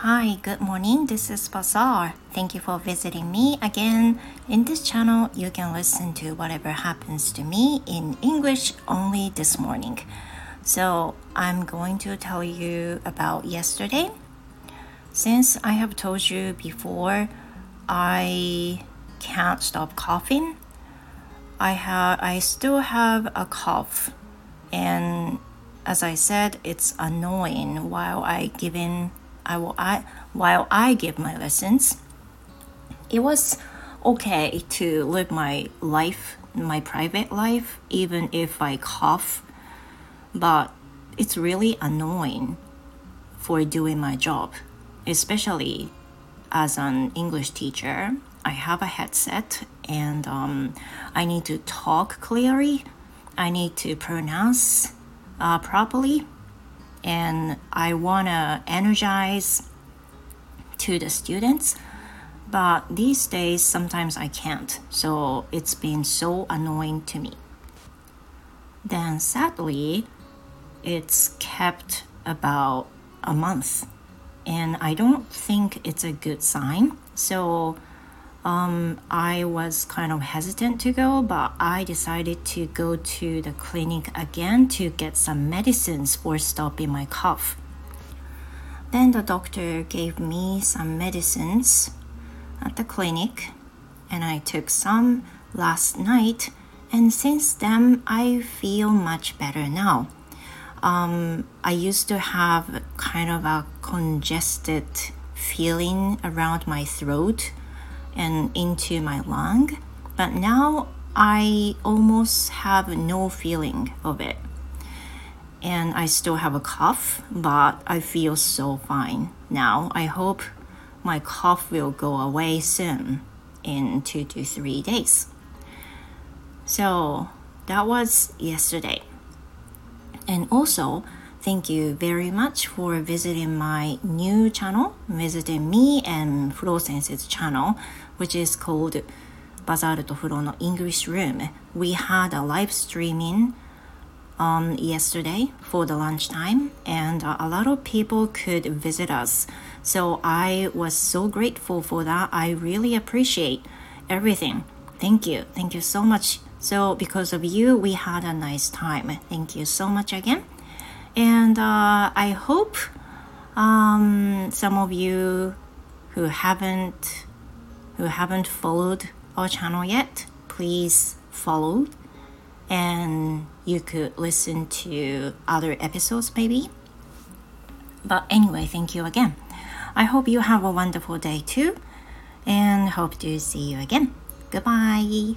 good morning. This is Bazaar. Thank you for visiting me again. In this channel, you can listen to whatever happens to me in English only this morning. So, I'm going to tell you about yesterday. Since I have told you before, I can't stop coughing. I have I still have a cough and as I said, it's annoying while I giving I will I while I give my lessons. It was okay to live my life, my private life, even if I cough, but it's really annoying for doing my job, especially as an English teacher. I have a headset and um, I need to talk clearly. I need to pronounce uh, properly and I want to energize to the students. But these days, sometimes I can't. So it's been so annoying to me. Then sadly, it's kept about a month. And I don't think it's a good sign. So um, I was kind of hesitant to go, but I decided to go to the clinic again to get some medicines for stopping my cough. Then the doctor gave me some medicines at the clinic, and I took some last night, and since then I feel much better now. Um, I used to have kind of a congested feeling around my throat and into my lung, but now I almost have no feeling of it. And I still have a cough, but I feel so fine now. I hope my cough will go away soon in two to three days. So that was yesterday. And also, Thank you very much for visiting my new channel, visiting me and Flow Sensei's channel, which is called Bazaar to Flow no English Room. We had a live streaming um, yesterday for the lunchtime, and a lot of people could visit us. So I was so grateful for that. I really appreciate everything. Thank you. Thank you so much. So, because of you, we had a nice time. Thank you so much again and uh, I hope um, some of you who haven't who haven't followed our channel yet, please follow, and you could listen to other episodes maybe. But anyway, thank you again. I hope you have a wonderful day too, and hope to see you again. Goodbye.